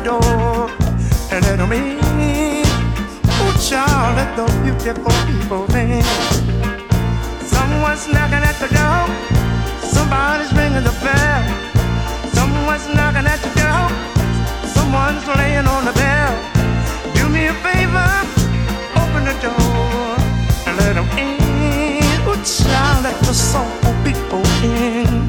adore. And it in, oh child, let the beautiful people in. Someone's knocking at the door. Somebody's ringing the bell. Someone's knocking at the door. Someone's laying on the bell. Do me a favor, open the door and let in. Oh child, let the soulful people in.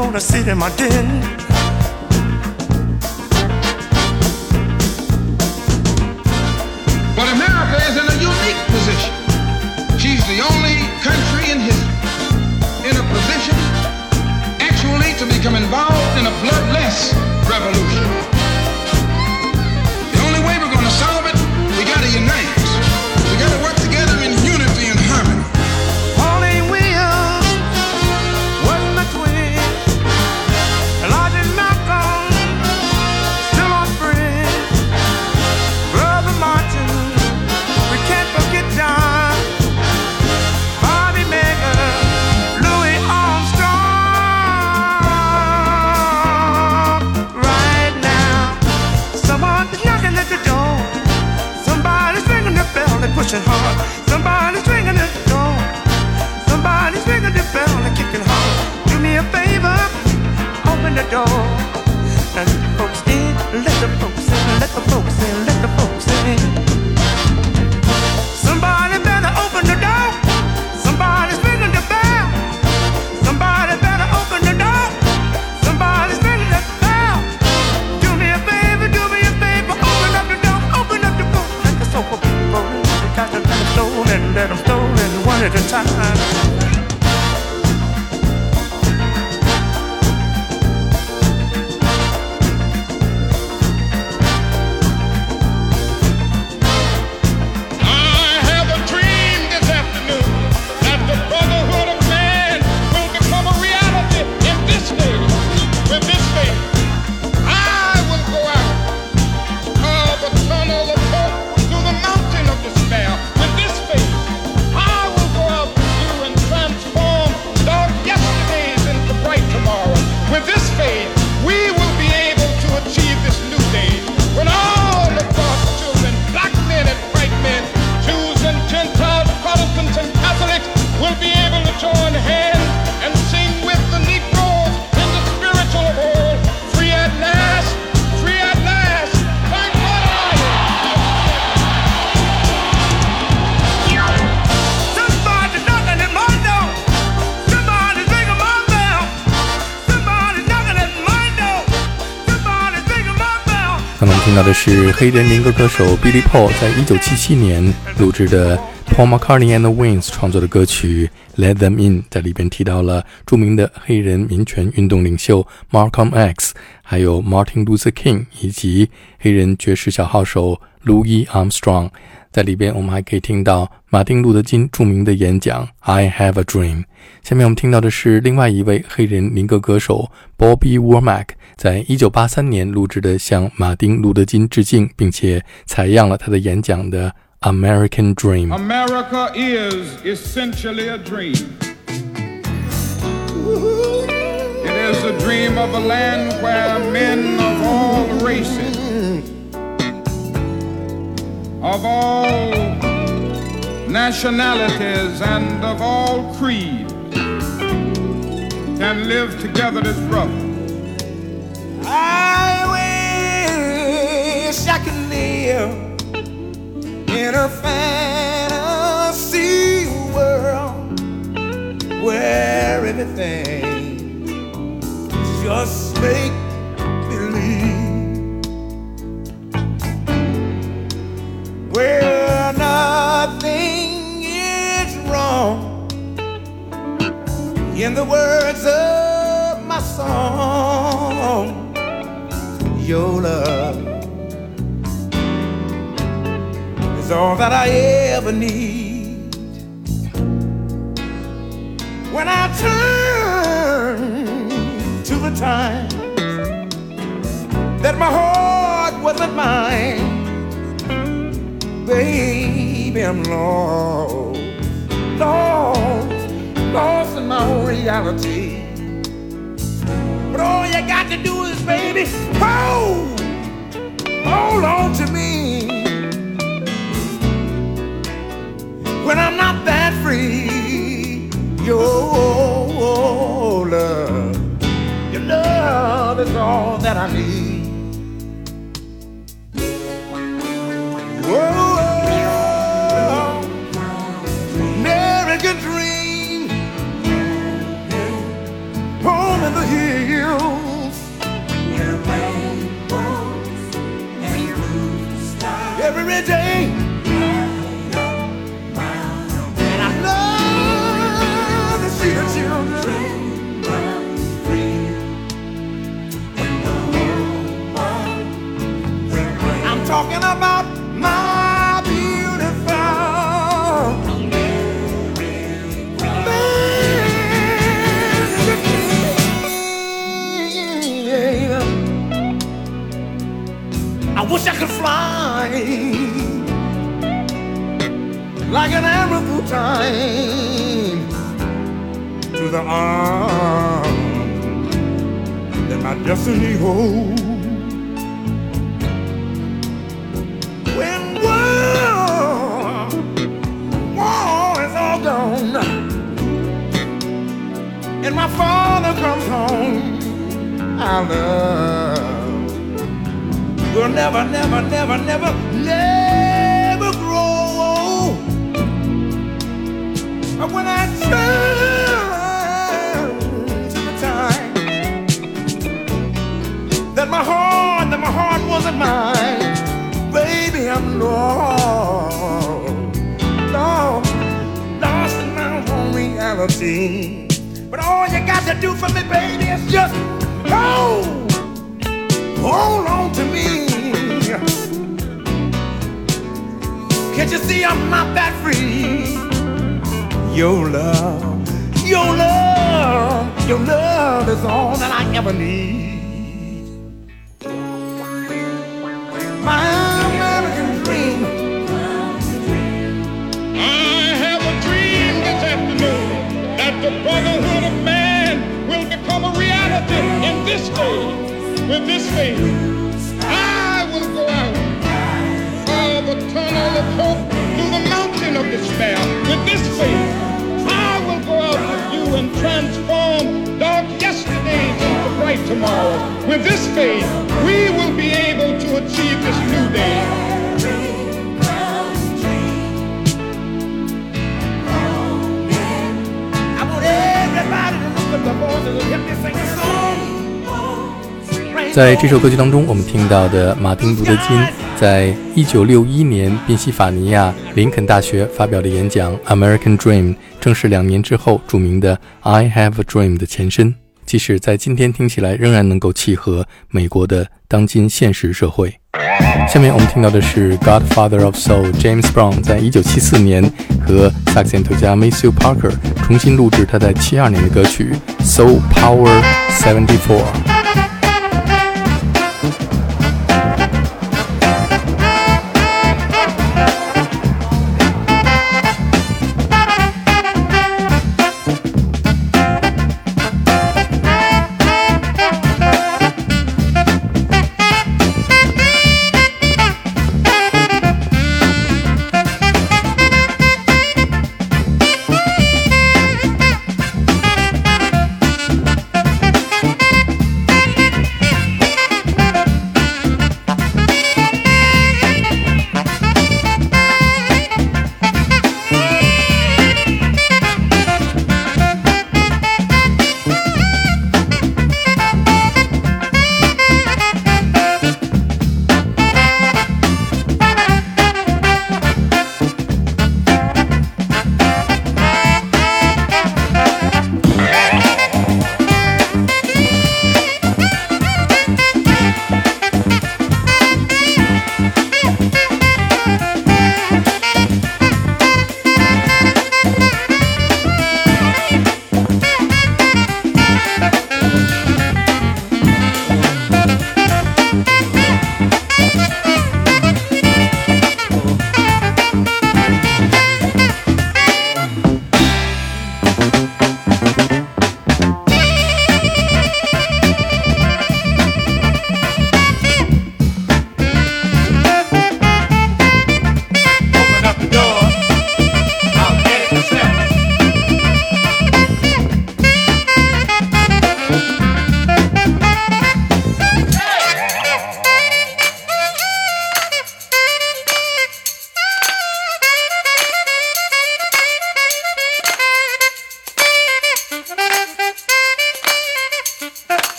gonna sit in my den. at a time. 听到的是黑人民歌歌手 Billy Paul 在一九七七年录制的 Paul McCartney and the Wings 创作的歌曲《Let Them In》，在里边提到了著名的黑人民权运动领袖 Malcolm X，还有 Martin Luther King，以及黑人爵士小号手 Louis Armstrong。在里边，我们还可以听到马丁·路德·金著名的演讲《I Have a Dream》。下面我们听到的是另外一位黑人民歌歌手 Bobby Womack 在一九八三年录制的向马丁·路德·金致敬，并且采样了他的演讲的《American Dream. America is essentially a dream. It is a dream of a land where men of all races of all nationalities and of all creeds can live together as brothers. I wish I could live in a fantasy world where everything just make where nothing is wrong. In the words all that I ever need. When I turn to the time that my heart wasn't mine baby, I'm lost, lost, lost in my own reality. But all you got to do is, baby, hold, hold on to me. Time to the arms that my destiny holds. When war, war is all gone, and my father comes home, our love will never, never, never, never when I turn to the time that my heart, that my heart wasn't mine, baby, I'm lost, lost, lost in my own reality. But all you got to do for me, baby, is just hold, hold on to me. Can't you see I'm not that free? Your love, your love, your love is all that I ever need. My American dream. I have a dream this afternoon that the brotherhood of man will become a reality in this day. With this faith, transform dark yesterday into bright tomorrow. With this faith, we will be able to achieve this new day. I want everybody to look at the voices and help me sing a song. 在这首歌曲当中，我们听到的马丁·路德·金在1961年宾夕法尼亚林肯大学发表的演讲《American Dream》，正是两年之后著名的《I Have a Dream》的前身。即使在今天听起来，仍然能够契合美国的当今现实社会。下面我们听到的是 Godfather of Soul James Brown 在1974年和萨克斯演奏家 Matthew Parker 重新录制他在72年的歌曲《Soul Power 74》。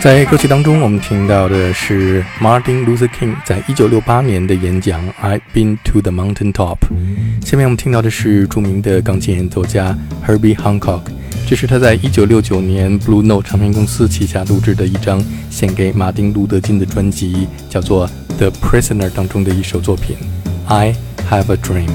在歌曲当中，我们听到的是 Martin Luther King 在一九六八年的演讲《I've Been to the Mountain Top》。下面我们听到的是著名的钢琴演奏家 Herbie Hancock，这是他在一九六九年 Blue Note 唱片公司旗下录制的一张献给马丁·路德·金的专辑，叫做《The Prisoner》当中的一首作品《I Have a Dream》。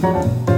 Thank